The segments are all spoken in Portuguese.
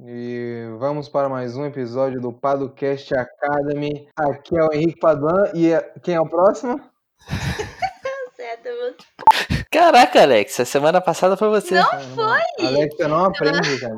E vamos para mais um episódio do Padocast Academy. Aqui é o Henrique Paduan e é- quem é o próximo? Vou- Caraca, Alex, a semana passada foi você. Não foi! Alex, você não aprende, cara.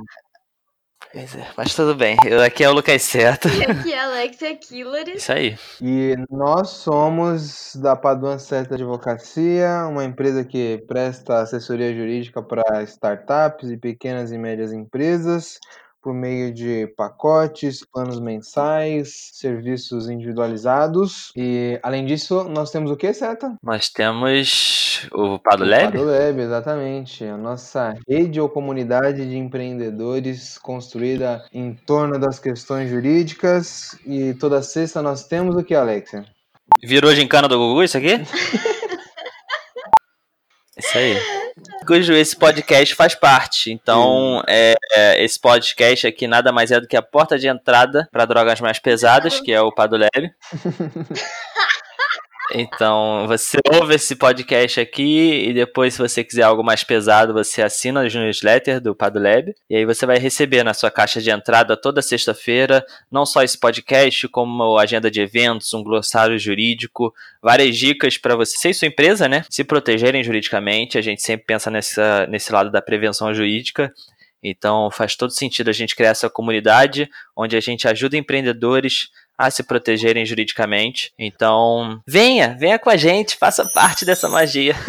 Pois é, mas tudo bem. Eu, aqui é o Lucas Certo. E aqui é a Alexia Killer. Isso aí. E nós somos da Paduan Certa Advocacia, uma empresa que presta assessoria jurídica para startups e pequenas e médias empresas por meio de pacotes, planos mensais, serviços individualizados. E além disso, nós temos o que, Seta? Nós temos o Pado O. Padolab, exatamente. A nossa rede ou comunidade de empreendedores construída em torno das questões jurídicas. E toda sexta nós temos o que, Alexia? Virou gincana do Gugu isso aqui? Isso aí. Cujo esse podcast faz parte. Então, é, é, esse podcast aqui nada mais é do que a porta de entrada para drogas mais pesadas, que é o Padolab. Então, você ouve esse podcast aqui e depois, se você quiser algo mais pesado, você assina o newsletter do Padolab. E aí você vai receber na sua caixa de entrada toda sexta-feira, não só esse podcast, como agenda de eventos, um glossário jurídico, várias dicas para você e sua empresa, né? Se protegerem juridicamente. A gente sempre pensa nessa, nesse lado da prevenção jurídica. Então faz todo sentido a gente criar essa comunidade onde a gente ajuda empreendedores a se protegerem juridicamente. Então, venha, venha com a gente, faça parte dessa magia.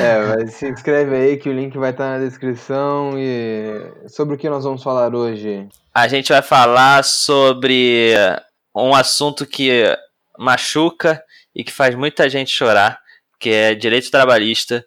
É, mas se inscreve aí que o link vai estar na descrição. E sobre o que nós vamos falar hoje? A gente vai falar sobre um assunto que machuca e que faz muita gente chorar, que é direito trabalhista.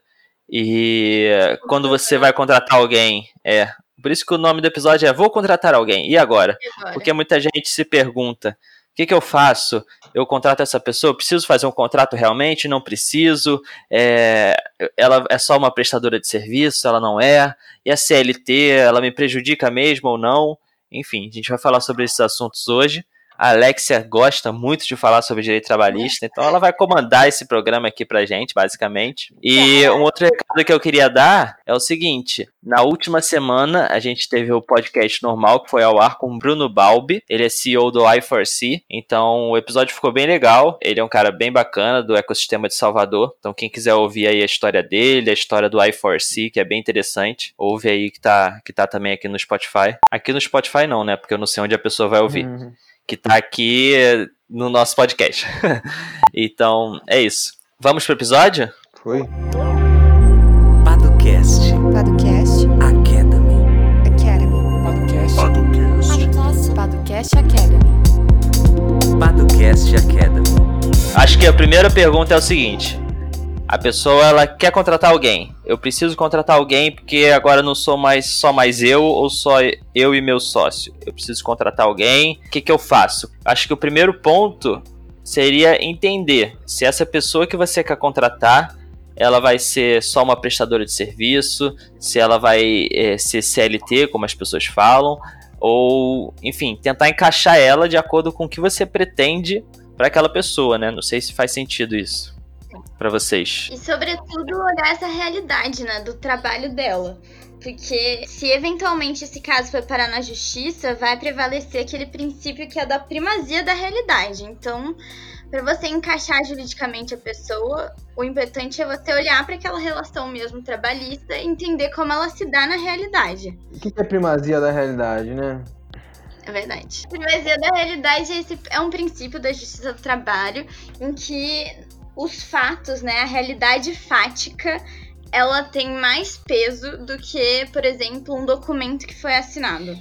E quando você vai contratar alguém, é. Por isso que o nome do episódio é Vou contratar alguém. E agora? Agora. Porque muita gente se pergunta: o que, que eu faço? Eu contrato essa pessoa? Preciso fazer um contrato realmente? Não preciso? É, ela é só uma prestadora de serviço? Ela não é? E a CLT, ela me prejudica mesmo ou não? Enfim, a gente vai falar sobre esses assuntos hoje. A Alexia gosta muito de falar sobre direito trabalhista, então ela vai comandar esse programa aqui pra gente, basicamente. E um outro recado que eu queria dar é o seguinte: na última semana a gente teve o podcast normal que foi ao ar com o Bruno Balbi, ele é CEO do i4C, então o episódio ficou bem legal. Ele é um cara bem bacana do ecossistema de Salvador, então quem quiser ouvir aí a história dele, a história do i4C, que é bem interessante, ouve aí que tá, que tá também aqui no Spotify. Aqui no Spotify não, né? Porque eu não sei onde a pessoa vai ouvir Uhum. Que tá aqui no nosso podcast. então, é isso. Vamos pro episódio? Foi? Padocast Podcast Academy. Academy. Podcast. Podcast Academy. Padocast Academy. Acho que a primeira pergunta é o seguinte: a pessoa ela quer contratar alguém. Eu preciso contratar alguém porque agora não sou mais só mais eu ou só eu e meu sócio. Eu preciso contratar alguém. O que, que eu faço? Acho que o primeiro ponto seria entender se essa pessoa que você quer contratar ela vai ser só uma prestadora de serviço, se ela vai eh, ser CLT, como as pessoas falam, ou, enfim, tentar encaixar ela de acordo com o que você pretende para aquela pessoa, né? Não sei se faz sentido isso para vocês. E sobretudo olhar essa realidade, né, do trabalho dela. Porque se eventualmente esse caso for parar na justiça, vai prevalecer aquele princípio que é da primazia da realidade. Então, para você encaixar juridicamente a pessoa, o importante é você olhar para aquela relação mesmo trabalhista e entender como ela se dá na realidade. O que que é primazia da realidade, né? É verdade. A primazia da realidade é, esse- é um princípio da justiça do trabalho em que os fatos, né, a realidade fática, ela tem mais peso do que, por exemplo, um documento que foi assinado.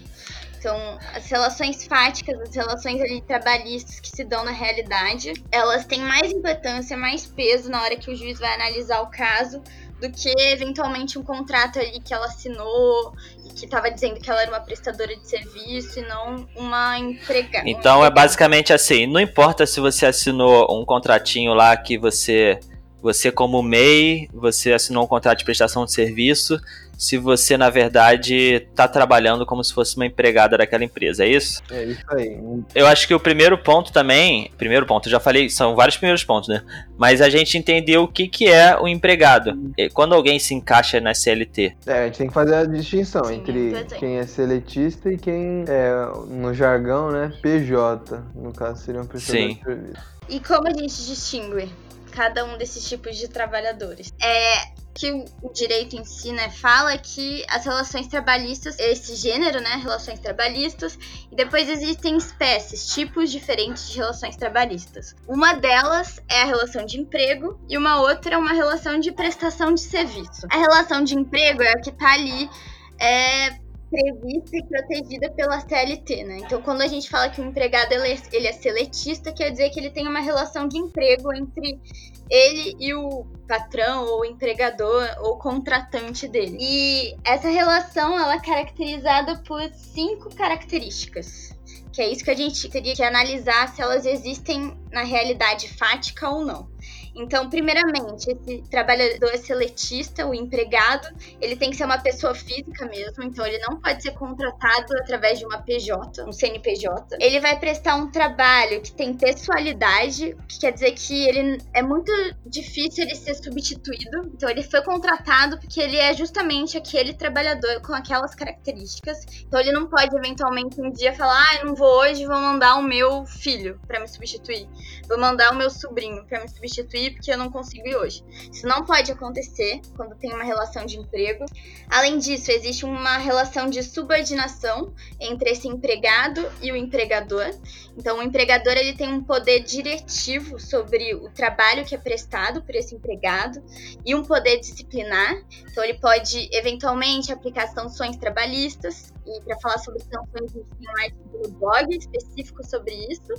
Então, as relações fáticas, as relações ali trabalhistas que se dão na realidade, elas têm mais importância, mais peso na hora que o juiz vai analisar o caso do que eventualmente um contrato ali que ela assinou e que estava dizendo que ela era uma prestadora de serviço e não uma empregada. Então é basicamente assim, não importa se você assinou um contratinho lá que você Você, como MEI, você assinou um contrato de prestação de serviço se você, na verdade, está trabalhando como se fosse uma empregada daquela empresa, é isso? É isso aí. Eu acho que o primeiro ponto também. Primeiro ponto, eu já falei, são vários primeiros pontos, né? Mas a gente entendeu o que, que é o empregado. E Quando alguém se encaixa na CLT. É, a gente tem que fazer a distinção Sim, entre quem é seletista e quem é, no jargão, né, PJ. No caso, seria um prestador Sim. de serviço. E como a gente distingue cada um desses tipos de trabalhadores? É que o o direito em si, né, fala que as relações trabalhistas, esse gênero, né, relações trabalhistas, e depois existem espécies, tipos diferentes de relações trabalhistas. Uma delas é a relação de emprego e uma outra é uma relação de prestação de serviço. A relação de emprego é a que tá ali é, prevista e protegida pela CLT, né? Então, quando a gente fala que o empregado ele é, ele é seletista, quer dizer que ele tem uma relação de emprego entre ele e o patrão ou empregador ou contratante dele. E essa relação ela é caracterizada por cinco características. Que é isso que a gente teria que analisar se elas existem na realidade fática ou não. Então, primeiramente, esse trabalhador seletista, o empregado, ele tem que ser uma pessoa física mesmo, então ele não pode ser contratado através de uma PJ, um CNPJ. Ele vai prestar um trabalho que tem pessoalidade, que quer dizer que ele é muito difícil ele ser substituído. Então, ele foi contratado porque ele é justamente aquele trabalhador com aquelas características. Então, ele não pode eventualmente um dia falar: "Ah, não vou hoje, vou mandar o meu filho para me substituir. Vou mandar o meu sobrinho para me substituir porque eu não consigo ir hoje. Isso não pode acontecer quando tem uma relação de emprego. Além disso, existe uma relação de subordinação entre esse empregado e o empregador. Então, o empregador ele tem um poder diretivo sobre o trabalho que é prestado por esse empregado e um poder disciplinar. Então, ele pode eventualmente aplicar sanções trabalhistas. E para falar sobre sanções, tem um artigo no blog específico sobre isso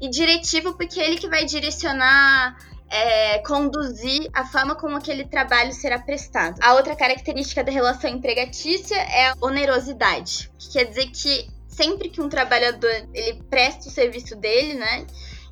e diretivo porque é ele que vai direcionar, é, conduzir a forma como aquele trabalho será prestado. A outra característica da relação empregatícia é a onerosidade, que quer dizer que sempre que um trabalhador ele presta o serviço dele, né,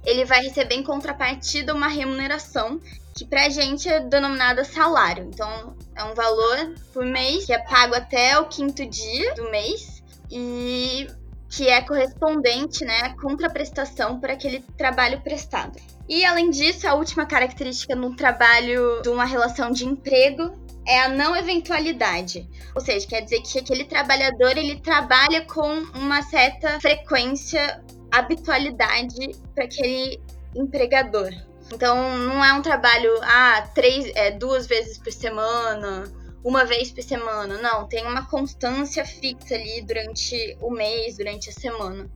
ele vai receber em contrapartida uma remuneração que pra gente é denominada salário. Então é um valor por mês que é pago até o quinto dia do mês e que é correspondente né, à contraprestação por aquele trabalho prestado. E além disso, a última característica no trabalho de uma relação de emprego é a não eventualidade. Ou seja, quer dizer que aquele trabalhador ele trabalha com uma certa frequência, habitualidade para aquele empregador. Então não é um trabalho ah, três, é, duas vezes por semana, uma vez por semana. Não, tem uma constância fixa ali durante o mês, durante a semana.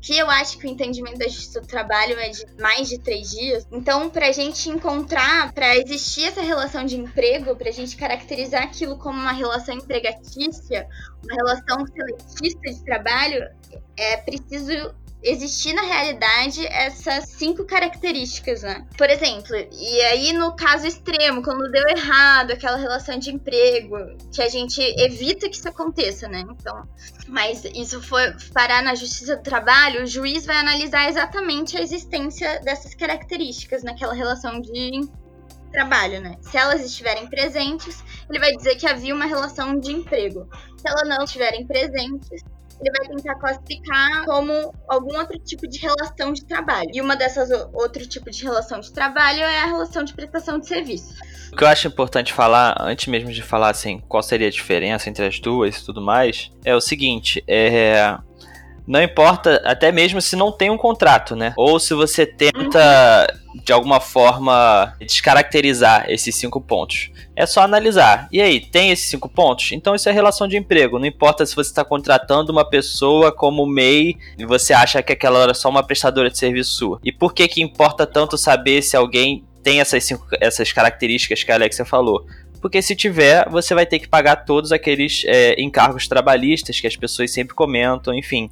Que eu acho que o entendimento da justiça do trabalho é de mais de três dias. Então, para a gente encontrar, para existir essa relação de emprego, para a gente caracterizar aquilo como uma relação empregatícia, uma relação seletista de trabalho, é preciso existir na realidade essas cinco características, né? Por exemplo, e aí no caso extremo, quando deu errado aquela relação de emprego, que a gente evita que isso aconteça, né? Então, mas isso for parar na Justiça do Trabalho, o juiz vai analisar exatamente a existência dessas características naquela relação de trabalho, né? Se elas estiverem presentes, ele vai dizer que havia uma relação de emprego. Se elas não estiverem presentes, ele vai tentar classificar como algum outro tipo de relação de trabalho. E uma dessas outro tipo de relação de trabalho é a relação de prestação de serviço. O que eu acho importante falar, antes mesmo de falar assim, qual seria a diferença entre as duas e tudo mais, é o seguinte, é. Não importa, até mesmo se não tem um contrato, né? Ou se você tenta, de alguma forma, descaracterizar esses cinco pontos. É só analisar. E aí, tem esses cinco pontos? Então isso é relação de emprego. Não importa se você está contratando uma pessoa como MEI e você acha que aquela era só uma prestadora de serviço sua. E por que que importa tanto saber se alguém tem essas, cinco, essas características que a Alexia falou? Porque se tiver, você vai ter que pagar todos aqueles é, encargos trabalhistas que as pessoas sempre comentam, enfim.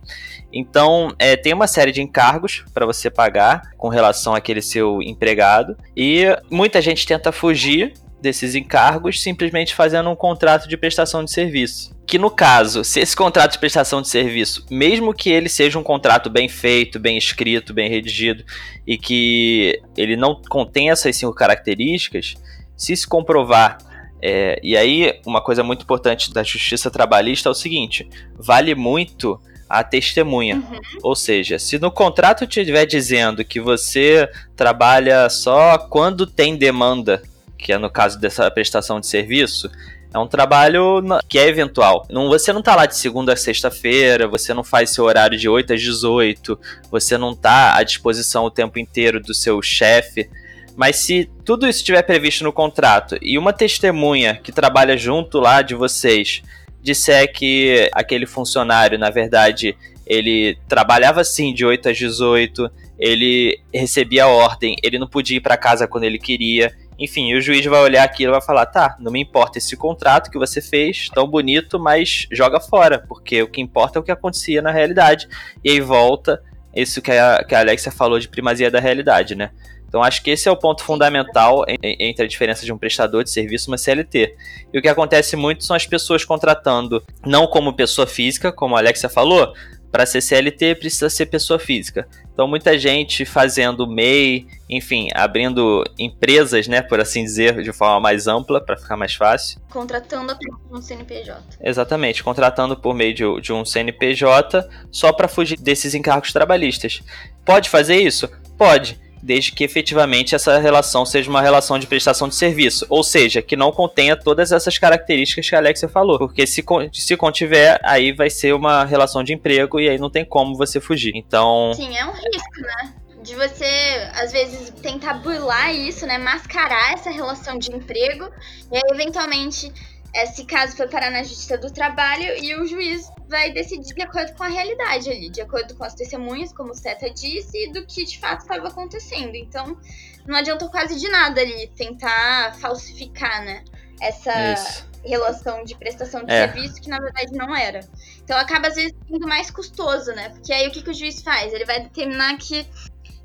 Então, é, tem uma série de encargos para você pagar com relação àquele seu empregado, e muita gente tenta fugir desses encargos simplesmente fazendo um contrato de prestação de serviço. Que no caso, se esse contrato de prestação de serviço, mesmo que ele seja um contrato bem feito, bem escrito, bem redigido e que ele não contenha essas cinco características, se se comprovar é, e aí, uma coisa muito importante da justiça trabalhista é o seguinte: vale muito a testemunha. Uhum. Ou seja, se no contrato estiver dizendo que você trabalha só quando tem demanda que é no caso dessa prestação de serviço, é um trabalho que é eventual. Não, você não está lá de segunda a sexta-feira, você não faz seu horário de 8 às 18, você não está à disposição o tempo inteiro do seu chefe. Mas se tudo isso estiver previsto no contrato e uma testemunha que trabalha junto lá de vocês disser que aquele funcionário, na verdade, ele trabalhava sim de 8 às 18, ele recebia ordem, ele não podia ir para casa quando ele queria, enfim, o juiz vai olhar aquilo e vai falar: tá, não me importa esse contrato que você fez, tão bonito, mas joga fora, porque o que importa é o que acontecia na realidade. E aí volta isso que a, que a Alexia falou de primazia da realidade, né? Então acho que esse é o ponto fundamental entre a diferença de um prestador de serviço e uma CLT. E o que acontece muito são as pessoas contratando não como pessoa física, como a Alexia falou, para ser CLT precisa ser pessoa física. Então muita gente fazendo MEI, enfim, abrindo empresas, né, por assim dizer, de forma mais ampla para ficar mais fácil. Contratando por um CNPJ. Exatamente, contratando por meio de, de um CNPJ só para fugir desses encargos trabalhistas. Pode fazer isso? Pode desde que efetivamente essa relação seja uma relação de prestação de serviço, ou seja, que não contenha todas essas características que a Alexia falou, porque se, se contiver, aí vai ser uma relação de emprego e aí não tem como você fugir. Então. Sim, é um risco, né? De você, às vezes, tentar burlar isso, né? Mascarar essa relação de emprego e aí, eventualmente, esse caso foi parar na Justiça do Trabalho e o juiz vai decidir de acordo com a realidade ali, de acordo com as testemunhas, como o Seta disse, e do que de fato estava acontecendo. Então, não adiantou quase de nada ali tentar falsificar, né? Essa Isso. relação de prestação de é. serviço que na verdade não era. Então acaba às vezes sendo mais custoso, né? Porque aí o que, que o juiz faz? Ele vai determinar que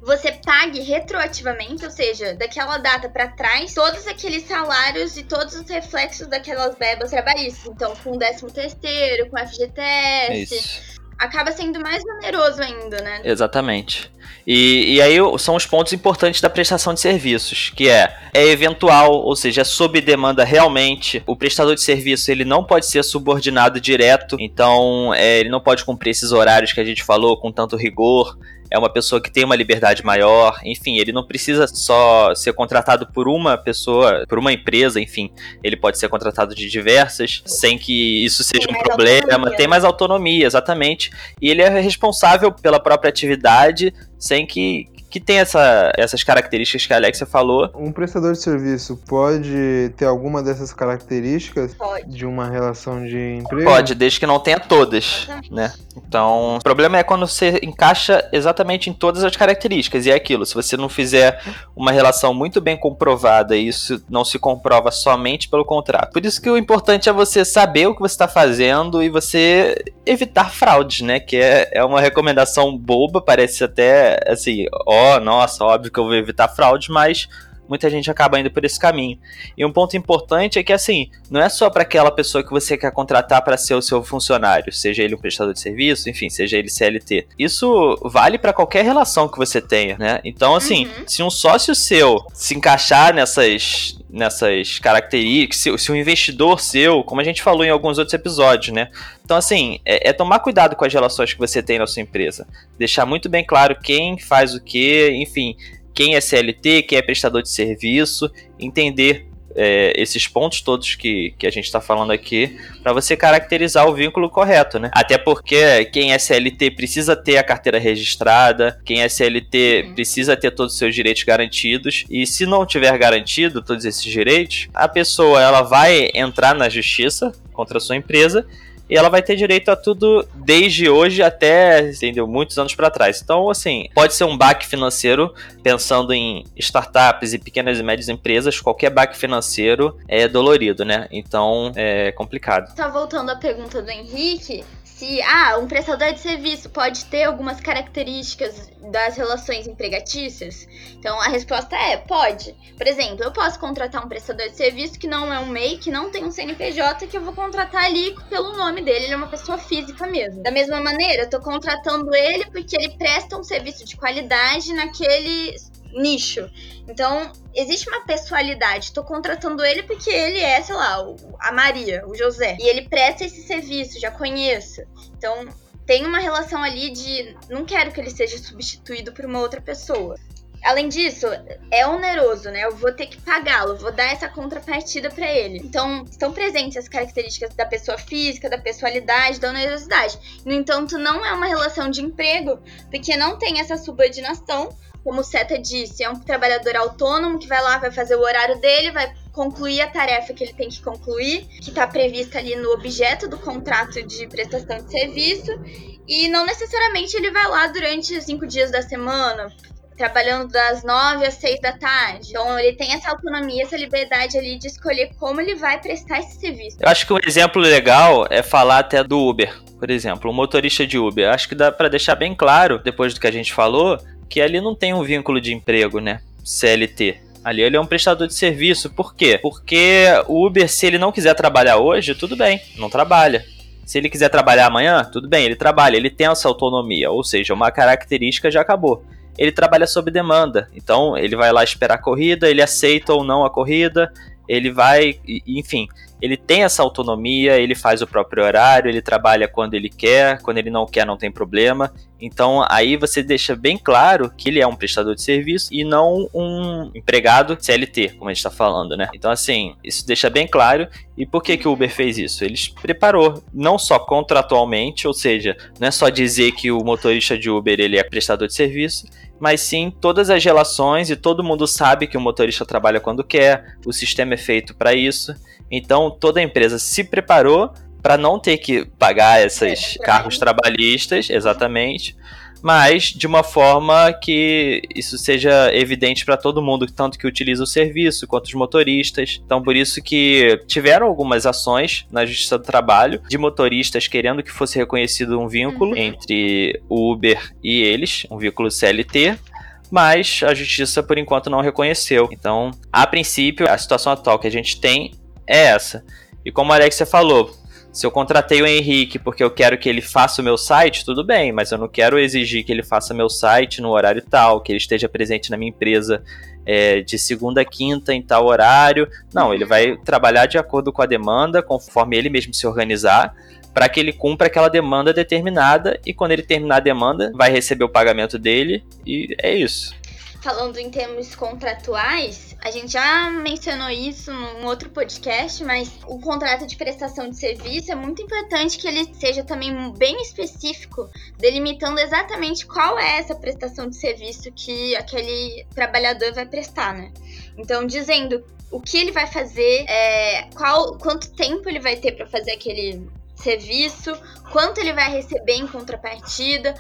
você pague retroativamente, ou seja, daquela data para trás, todos aqueles salários e todos os reflexos daquelas verbas trabalhistas. Então, com o 13 terceiro, com o FGTS. Isso. Acaba sendo mais oneroso ainda, né? Exatamente. E, e, aí são os pontos importantes da prestação de serviços, que é, é eventual, ou seja, é sob demanda realmente. O prestador de serviço ele não pode ser subordinado direto, então é, ele não pode cumprir esses horários que a gente falou com tanto rigor é uma pessoa que tem uma liberdade maior, enfim, ele não precisa só ser contratado por uma pessoa, por uma empresa, enfim, ele pode ser contratado de diversas, sem que isso seja tem um problema, autonomia. tem mais autonomia, exatamente, e ele é responsável pela própria atividade, sem que, que tem essa, essas características que a Alexia falou. Um prestador de serviço pode ter alguma dessas características pode. de uma relação de emprego? Pode, desde que não tenha todas, né? Então, o problema é quando você encaixa exatamente em todas as características. E é aquilo, se você não fizer uma relação muito bem comprovada, e isso não se comprova somente pelo contrato. Por isso que o importante é você saber o que você está fazendo e você evitar fraudes, né? Que é, é uma recomendação boba, parece até assim, ó, nossa, óbvio que eu vou evitar fraudes, mas muita gente acaba indo por esse caminho. E um ponto importante é que, assim, não é só para aquela pessoa que você quer contratar para ser o seu funcionário, seja ele um prestador de serviço, enfim, seja ele CLT. Isso vale para qualquer relação que você tenha, né? Então, assim, uhum. se um sócio seu se encaixar nessas, nessas características, se, se um investidor seu, como a gente falou em alguns outros episódios, né? Então, assim, é, é, tomar cuidado com as relações que você tem na sua empresa. Deixar muito bem claro quem faz o que, enfim, quem é CLT, quem é prestador de serviço, entender é, esses pontos todos que, que a gente está falando aqui, para você caracterizar o vínculo correto, né? Até porque quem é CLT precisa ter a carteira registrada, quem é CLT uhum. precisa ter todos os seus direitos garantidos, e se não tiver garantido todos esses direitos, a pessoa ela vai entrar na justiça contra a sua empresa e ela vai ter direito a tudo desde hoje até, entendeu, muitos anos para trás. Então, assim, pode ser um baque financeiro, pensando em startups e pequenas e médias empresas, qualquer baque financeiro é dolorido, né? Então, é complicado. Tá voltando à pergunta do Henrique, se ah, um prestador de serviço pode ter algumas características das relações empregatícias? Então a resposta é pode. Por exemplo, eu posso contratar um prestador de serviço que não é um MEI, que não tem um CNPJ, que eu vou contratar ali pelo nome dele, ele é uma pessoa física mesmo. Da mesma maneira, eu tô contratando ele porque ele presta um serviço de qualidade naquele nicho. Então, existe uma pessoalidade. Tô contratando ele porque ele é, sei lá, a Maria, o José. E ele presta esse serviço, já conheço. Então, tem uma relação ali de não quero que ele seja substituído por uma outra pessoa. Além disso, é oneroso, né? Eu vou ter que pagá-lo, vou dar essa contrapartida para ele. Então, estão presentes as características da pessoa física, da pessoalidade, da onerosidade. No entanto, não é uma relação de emprego, porque não tem essa subordinação como o Seta disse, é um trabalhador autônomo que vai lá, vai fazer o horário dele, vai concluir a tarefa que ele tem que concluir, que está prevista ali no objeto do contrato de prestação de serviço, e não necessariamente ele vai lá durante os cinco dias da semana, trabalhando das nove às seis da tarde. Então ele tem essa autonomia, essa liberdade ali de escolher como ele vai prestar esse serviço. Eu acho que um exemplo legal é falar até do Uber. Por exemplo, o motorista de Uber. Acho que dá para deixar bem claro, depois do que a gente falou, que ali não tem um vínculo de emprego, né? CLT. Ali ele é um prestador de serviço. Por quê? Porque o Uber, se ele não quiser trabalhar hoje, tudo bem, não trabalha. Se ele quiser trabalhar amanhã, tudo bem, ele trabalha, ele tem essa autonomia, ou seja, uma característica já acabou. Ele trabalha sob demanda, então ele vai lá esperar a corrida, ele aceita ou não a corrida, ele vai, enfim, ele tem essa autonomia, ele faz o próprio horário, ele trabalha quando ele quer, quando ele não quer não tem problema. Então aí você deixa bem claro que ele é um prestador de serviço e não um empregado CLT, como a gente está falando, né? Então assim, isso deixa bem claro. E por que, que o Uber fez isso? Ele preparou, não só contratualmente, ou seja, não é só dizer que o motorista de Uber ele é prestador de serviço, mas sim todas as relações e todo mundo sabe que o motorista trabalha quando quer, o sistema é feito para isso. Então toda a empresa se preparou para não ter que pagar esses é, cargos trabalhistas, exatamente, mas de uma forma que isso seja evidente para todo mundo, tanto que utiliza o serviço quanto os motoristas. Então, por isso que tiveram algumas ações na Justiça do Trabalho de motoristas querendo que fosse reconhecido um vínculo uhum. entre o Uber e eles, um vínculo CLT, mas a justiça por enquanto não reconheceu. Então, a princípio, a situação atual que a gente tem é essa. E como a Alexia falou, se eu contratei o Henrique porque eu quero que ele faça o meu site, tudo bem, mas eu não quero exigir que ele faça meu site no horário tal, que ele esteja presente na minha empresa é, de segunda a quinta em tal horário. Não, ele vai trabalhar de acordo com a demanda, conforme ele mesmo se organizar, para que ele cumpra aquela demanda determinada e quando ele terminar a demanda, vai receber o pagamento dele e é isso falando em termos contratuais, a gente já mencionou isso num outro podcast, mas o contrato de prestação de serviço é muito importante que ele seja também bem específico, delimitando exatamente qual é essa prestação de serviço que aquele trabalhador vai prestar, né? Então, dizendo o que ele vai fazer, é, qual, quanto tempo ele vai ter para fazer aquele serviço, quanto ele vai receber em contrapartida,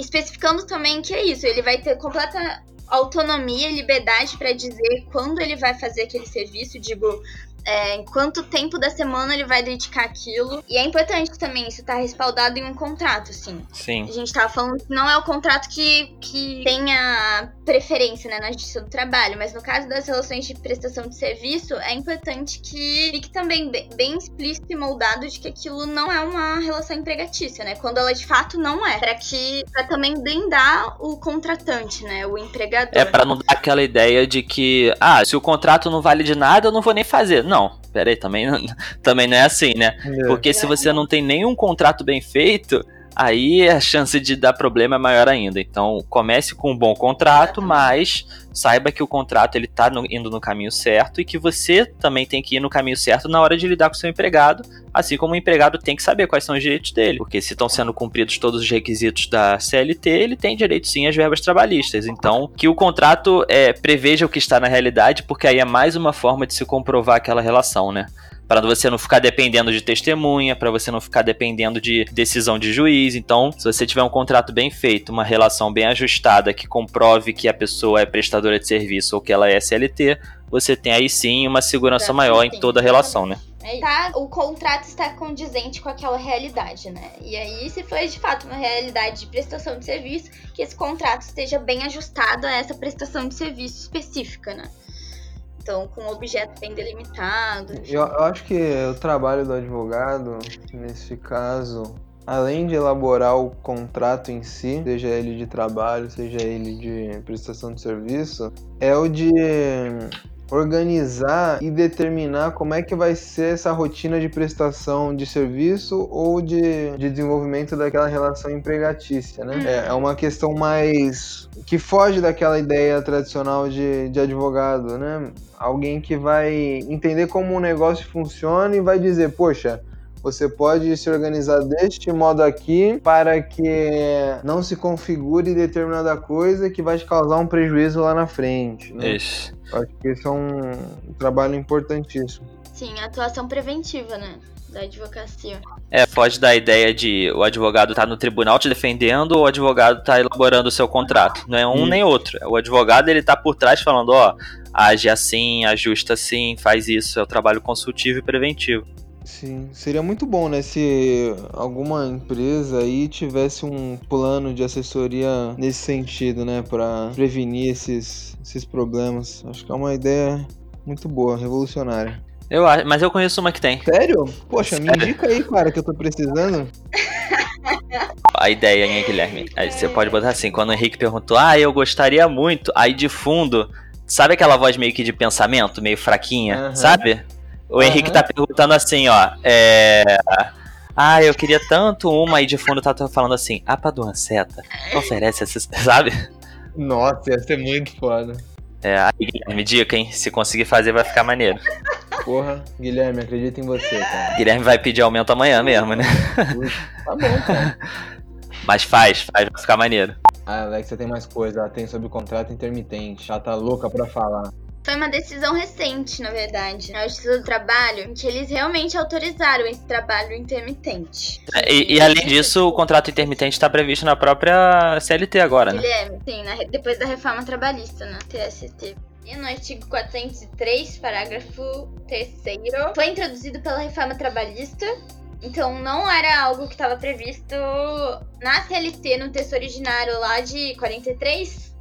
especificando também que é isso, ele vai ter completa autonomia e liberdade para dizer quando ele vai fazer aquele serviço, digo, é, em quanto tempo da semana ele vai dedicar aquilo. E é importante também isso estar tá respaldado em um contrato, assim. Sim. A gente tava falando que não é o contrato que, que tenha preferência né, na justiça do trabalho, mas no caso das relações de prestação de serviço, é importante que fique também bem, bem explícito e moldado de que aquilo não é uma relação empregatícia, né? Quando ela de fato não é. Para que para também blindar o contratante, né? O empregador. É para não dar aquela ideia de que, ah, se o contrato não vale de nada, eu não vou nem fazer. Não não, peraí, também, também não é assim, né? É. Porque se você não tem nenhum contrato bem feito, aí a chance de dar problema é maior ainda. Então, comece com um bom contrato, mas saiba que o contrato ele tá no, indo no caminho certo e que você também tem que ir no caminho certo na hora de lidar com o seu empregado, assim como o empregado tem que saber quais são os direitos dele, porque se estão sendo cumpridos todos os requisitos da CLT, ele tem direito sim às verbas trabalhistas. Então, que o contrato é, preveja o que está na realidade, porque aí é mais uma forma de se comprovar aquela relação, né? Para você não ficar dependendo de testemunha, para você não ficar dependendo de decisão de juiz. Então, se você tiver um contrato bem feito, uma relação bem ajustada que comprove que a pessoa é prestadora de serviço ou que ela é SLT, você tem aí sim uma segurança maior em toda a relação, né? É, tá, o contrato está condizente com aquela realidade, né? E aí, se for de fato uma realidade de prestação de serviço, que esse contrato esteja bem ajustado a essa prestação de serviço específica, né? Então, com objeto bem delimitado. Eu, eu acho que o trabalho do advogado, nesse caso, além de elaborar o contrato em si, seja ele de trabalho, seja ele de prestação de serviço, é o de organizar e determinar como é que vai ser essa rotina de prestação de serviço ou de, de desenvolvimento daquela relação empregatícia, né? É, é uma questão mais que foge daquela ideia tradicional de, de advogado, né? Alguém que vai entender como o negócio funciona e vai dizer, poxa, você pode se organizar deste modo aqui para que não se configure determinada coisa que vai te causar um prejuízo lá na frente. Né? Isso. Eu Acho que esse é um trabalho importantíssimo. Sim, a atuação preventiva, né? Da advocacia. É, pode dar a ideia de o advogado tá no tribunal te defendendo ou o advogado tá elaborando o seu contrato. Não é um Isso. nem outro. O advogado ele tá por trás falando, ó, age assim, ajusta assim, faz isso. É o trabalho consultivo e preventivo. Sim, seria muito bom, né, se alguma empresa aí tivesse um plano de assessoria nesse sentido, né, para prevenir esses, esses problemas. Acho que é uma ideia muito boa, revolucionária. Eu acho, mas eu conheço uma que tem. Sério? Poxa, me Sério? indica aí, cara, que eu tô precisando. A ideia, hein, Guilherme? Aí você pode botar assim, quando o Henrique perguntou, ah, eu gostaria muito, aí de fundo, sabe aquela voz meio que de pensamento, meio fraquinha, Aham. sabe? O Aham. Henrique tá perguntando assim, ó, é... Ah, eu queria tanto uma, aí de fundo tá falando assim, a Paduanceta oferece essa, sabe? Nossa, ia ser muito foda. É, aí, Guilherme, dica, hein? Se conseguir fazer, vai ficar maneiro. Porra, Guilherme, acredito em você, cara. Guilherme vai pedir aumento amanhã mesmo, né? Tá bom, cara. Mas faz, faz, vai ficar maneiro. A Alexia tem mais coisa, ela tem sobre contrato intermitente. Ela tá louca pra falar. Foi uma decisão recente, na verdade, na Justiça do Trabalho, em que eles realmente autorizaram esse trabalho intermitente. E, e além disso, o contrato intermitente está previsto na própria CLT agora, né? Guilherme, sim, na depois da reforma trabalhista, na TST. E no artigo 403, parágrafo 3 foi introduzido pela reforma trabalhista. Então não era algo que estava previsto na CLT, no texto originário lá de 43.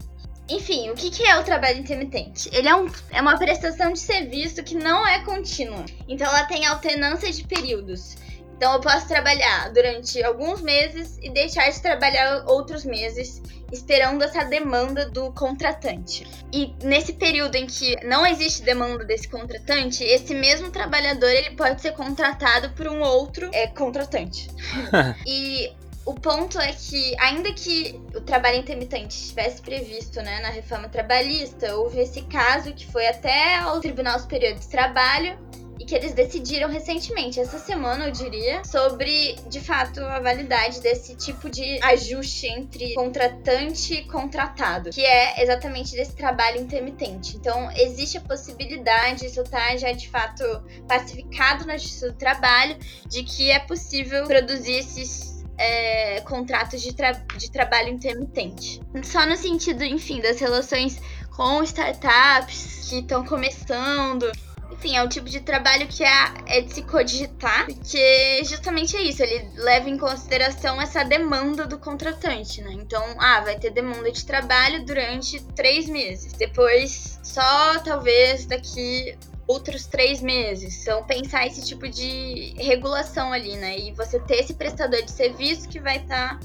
Enfim, o que, que é o trabalho intermitente? Ele é, um, é uma prestação de serviço que não é contínua. Então ela tem alternância de períodos. Então eu posso trabalhar durante alguns meses e deixar de trabalhar outros meses, esperando essa demanda do contratante. E nesse período em que não existe demanda desse contratante, esse mesmo trabalhador ele pode ser contratado por um outro é, contratante. e o ponto é que, ainda que o trabalho intermitente estivesse previsto né, na reforma trabalhista, houve esse caso que foi até ao Tribunal Superior de Trabalho e que eles decidiram recentemente, essa semana eu diria, sobre de fato a validade desse tipo de ajuste entre contratante e contratado, que é exatamente desse trabalho intermitente. Então, existe a possibilidade, isso tá já de fato pacificado na Justiça do Trabalho, de que é possível produzir esses é, contratos de, tra- de trabalho intermitente. Só no sentido, enfim, das relações com startups que estão começando. Enfim, é um tipo de trabalho que é, é de se codigitar, porque justamente é isso, ele leva em consideração essa demanda do contratante, né? Então, ah, vai ter demanda de trabalho durante três meses. Depois, só talvez daqui outros três meses. Então, pensar esse tipo de regulação ali, né? E você ter esse prestador de serviço que vai estar,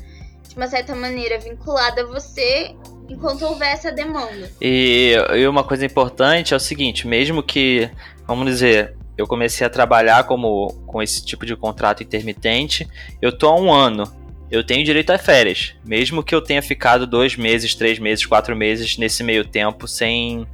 de uma certa maneira, vinculado a você enquanto houver essa demanda. E, e uma coisa importante é o seguinte, mesmo que, vamos dizer, eu comecei a trabalhar como com esse tipo de contrato intermitente, eu tô há um ano. Eu tenho direito a férias, mesmo que eu tenha ficado dois meses, três meses, quatro meses nesse meio tempo sem,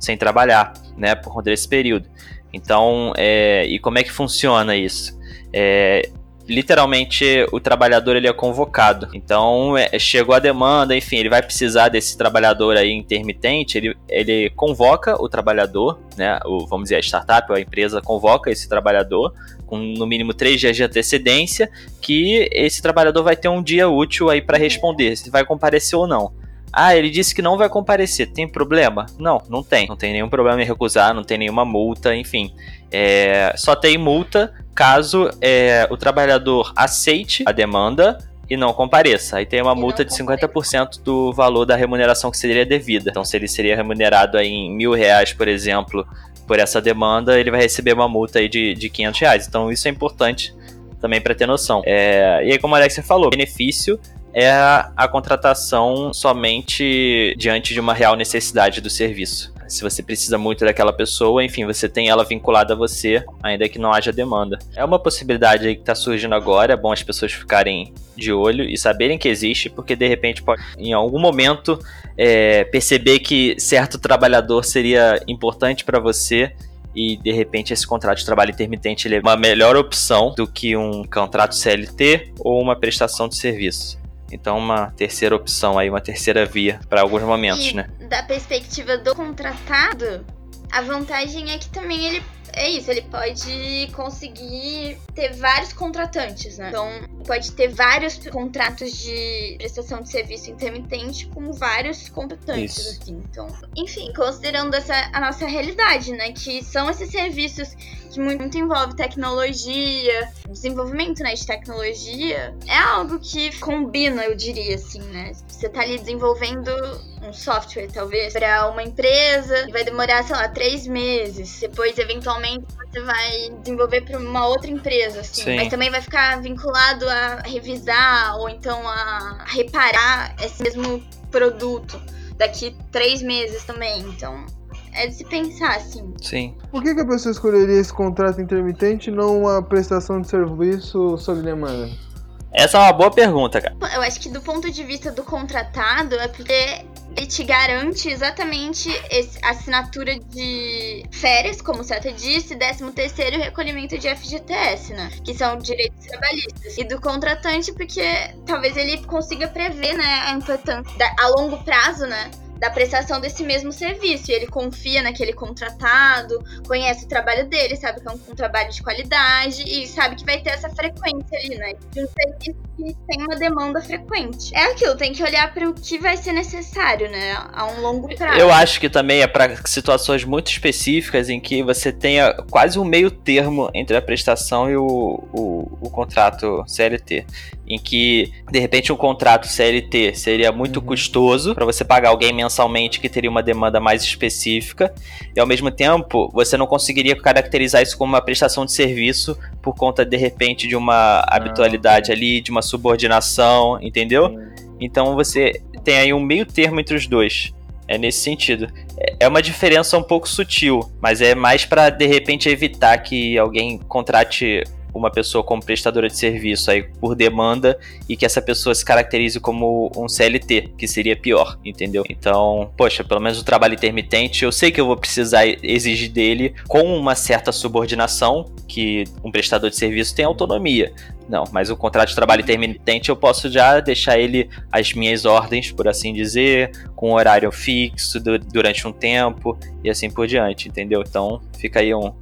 sem trabalhar, né, por conta desse período. Então, é, e como é que funciona isso? É, literalmente o trabalhador ele é convocado. Então é, chegou a demanda, enfim, ele vai precisar desse trabalhador aí intermitente, ele, ele convoca o trabalhador, né? O, vamos dizer, a startup a empresa convoca esse trabalhador com no mínimo três dias de antecedência, que esse trabalhador vai ter um dia útil aí para responder se vai comparecer ou não. Ah, ele disse que não vai comparecer. Tem problema? Não, não tem. Não tem nenhum problema em recusar, não tem nenhuma multa, enfim. É, só tem multa caso é, o trabalhador aceite a demanda e não compareça. Aí tem uma E multa de 50% do valor da remuneração que seria devida. Então, se ele seria remunerado aí em mil reais, por exemplo, por essa demanda, ele vai receber uma multa aí de, de 500 reais. Então, isso é importante também para ter noção. É, e aí, como o Alex falou, benefício é a, a contratação somente diante de uma real necessidade do serviço. Se você precisa muito daquela pessoa, enfim, você tem ela vinculada a você, ainda que não haja demanda. É uma possibilidade aí que está surgindo agora, é bom as pessoas ficarem de olho e saberem que existe, porque de repente pode, em algum momento, é, perceber que certo trabalhador seria importante para você e de repente esse contrato de trabalho intermitente é uma melhor opção do que um contrato CLT ou uma prestação de serviço. Então, uma terceira opção aí, uma terceira via para alguns momentos, E né? da perspectiva do contratado, a vantagem é que também ele é isso, ele pode conseguir ter vários contratantes, né? Então, pode ter vários contratos de prestação de serviço intermitente com vários contratantes, Isso. assim. Então, enfim, considerando essa a nossa realidade, né? Que são esses serviços que muito, envolve tecnologia, desenvolvimento né, de tecnologia, é algo que combina, eu diria assim, né? Você tá ali desenvolvendo um software, talvez, para uma empresa, e vai demorar, sei lá, três meses. Depois, eventualmente, você vai desenvolver para uma outra empresa, assim. Sim. Mas também vai ficar vinculado a revisar ou então a reparar esse mesmo produto daqui três meses também. Então, é de se pensar, assim. Sim. Por que, que a pessoa escolheria esse contrato intermitente e não uma prestação de serviço sob demanda? Essa é uma boa pergunta, cara. Eu acho que do ponto de vista do contratado, é porque ele te garante exatamente a assinatura de férias, como o Seta disse, 13 terceiro recolhimento de FGTS, né? Que são direitos trabalhistas. E do contratante, porque talvez ele consiga prever, né, a importância a longo prazo, né? Da prestação desse mesmo serviço. E ele confia naquele contratado, conhece o trabalho dele, sabe que é um, um trabalho de qualidade e sabe que vai ter essa frequência ali, né? De um serviço que tem uma demanda frequente. É aquilo, tem que olhar para o que vai ser necessário, né? A um longo prazo. Eu acho que também é para situações muito específicas em que você tenha quase um meio termo entre a prestação e o, o, o contrato CLT. Em que, de repente, um contrato CLT seria muito Uhum. custoso para você pagar alguém mensalmente que teria uma demanda mais específica, e ao mesmo tempo você não conseguiria caracterizar isso como uma prestação de serviço por conta, de repente, de uma habitualidade ali, de uma subordinação, entendeu? Então você tem aí um meio termo entre os dois. É nesse sentido. É- uma diferença um pouco sutil, mas é mais pra de repente evitar que alguém contrate uma pessoa como prestadora de serviço aí por demanda e que essa pessoa se caracterize como um CLT, que seria pior, entendeu? Então, poxa, pelo menos o trabalho intermitente, eu sei que eu vou precisar exigir dele com uma certa subordinação, que um prestador de serviço tem autonomia. Não, mas o contrato de trabalho intermitente eu posso já deixar ele às minhas ordens, por assim dizer, com horário fixo du- durante um tempo e assim por diante, entendeu? Então fica aí um-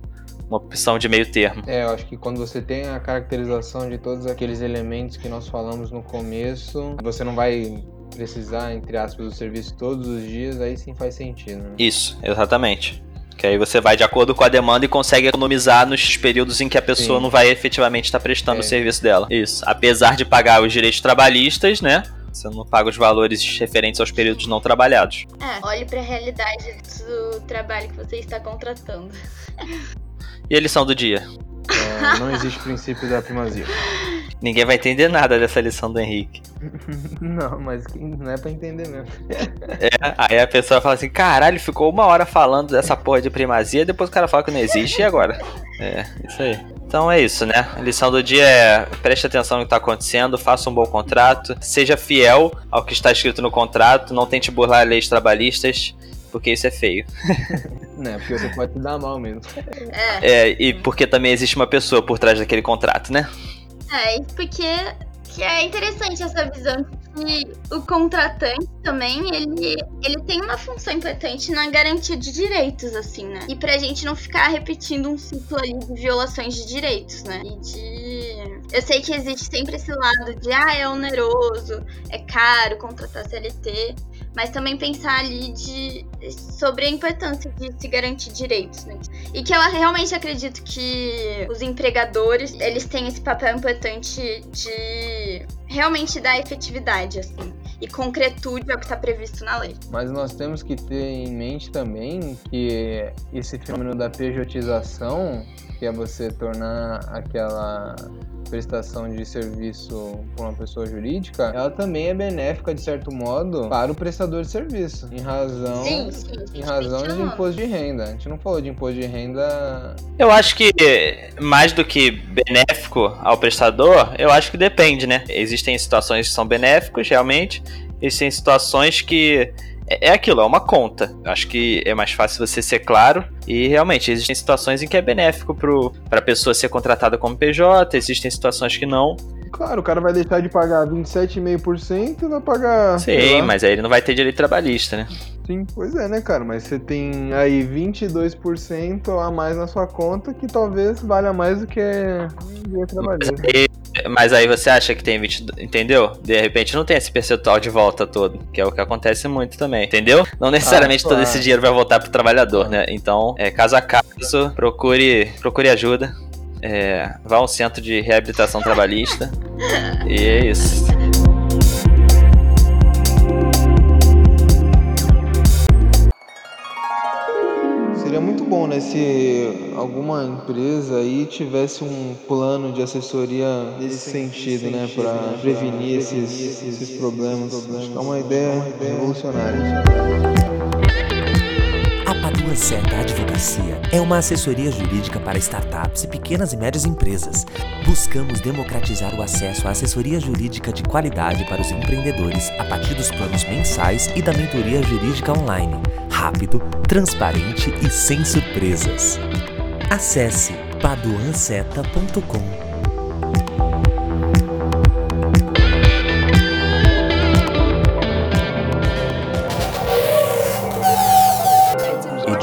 uma opção de meio termo. É, eu acho que quando você tem a caracterização de todos aqueles elementos que nós falamos no começo, você não vai precisar, entre aspas, do serviço todos os dias, aí sim faz sentido. Né? Isso, exatamente. Que aí você vai de acordo com a demanda e consegue economizar nos períodos em que a pessoa Sim. não vai efetivamente estar prestando É. o serviço dela. Isso. Apesar de pagar os direitos trabalhistas, né? Você não paga os valores referentes aos períodos não trabalhados. É, olhe pra realidade do trabalho que você está contratando. E a lição do dia? É, não existe princípio da primazia. Ninguém vai entender nada dessa lição do Henrique. Não, mas não é pra entender mesmo. É, aí a pessoa fala assim: caralho, ficou uma hora falando dessa porra de primazia, depois o cara fala que não existe, e agora? É, isso aí. Então é isso, né? A lição do dia é preste atenção no que está acontecendo, faça um bom contrato, seja fiel ao que está escrito no contrato, não tente burlar leis trabalhistas, porque isso é feio. Né, porque você pode se dar mal mesmo. É, É, e porque também existe uma pessoa por trás daquele contrato, né? É, porque que é interessante essa visão que o contratante também, ele, ele tem uma função importante na garantia de direitos, assim, né? E pra gente não ficar repetindo um ciclo ali de violações de direitos, né? E de... Eu sei que existe sempre esse lado de, ah, é oneroso, é caro contratar CLT, mas também pensar ali de, sobre a importância de se garantir direitos, né? E que eu realmente acredito que os empregadores, eles têm esse papel importante de realmente dar efetividade, assim e concretude ao que está previsto na lei. Mas nós temos que ter em mente também que esse fenômeno da pejotização, que é você tornar aquela prestação de serviço por uma pessoa jurídica, ela também é benéfica, de certo modo, para o prestador de serviço, em razão, sim, sim, em razão de imposto de renda. A gente não falou de imposto de renda. Eu acho que mais do que benéfico ao prestador, eu acho que depende, né? Existem situações que são benéficos, realmente, existem situações que é, é aquilo, é uma conta. Acho que é mais fácil você ser claro. E realmente, existem situações em que é benéfico para a pessoa ser contratada como PJ, existem situações que não. Claro, o cara vai deixar de pagar 27,5% e vai pagar. Sim, mas aí ele não vai ter direito trabalhista, né? Sim, pois é, né, cara? Mas você tem aí 22% a mais na sua conta que talvez valha mais do que direito trabalhista. Mas aí você acha que tem 20, entendeu? De repente não tem esse percentual de volta todo, que é o que acontece muito também, entendeu? Não necessariamente ah, claro. todo esse dinheiro vai voltar pro trabalhador, né? Então, é, caso a caso, procure, procure ajuda. É, vá a um centro de reabilitação trabalhista. e é isso. Bom, né, se alguma empresa aí tivesse um plano de assessoria nesse sentido, né, para prevenir esses, esses problemas. Acho que é uma ideia revolucionária. A Padua Certa Advocacia é uma assessoria jurídica para startups e pequenas e médias empresas. Buscamos democratizar o acesso à assessoria jurídica de qualidade para os empreendedores a partir dos planos mensais e da mentoria jurídica online rápido, transparente e sem surpresas. Acesse paduanceta.com.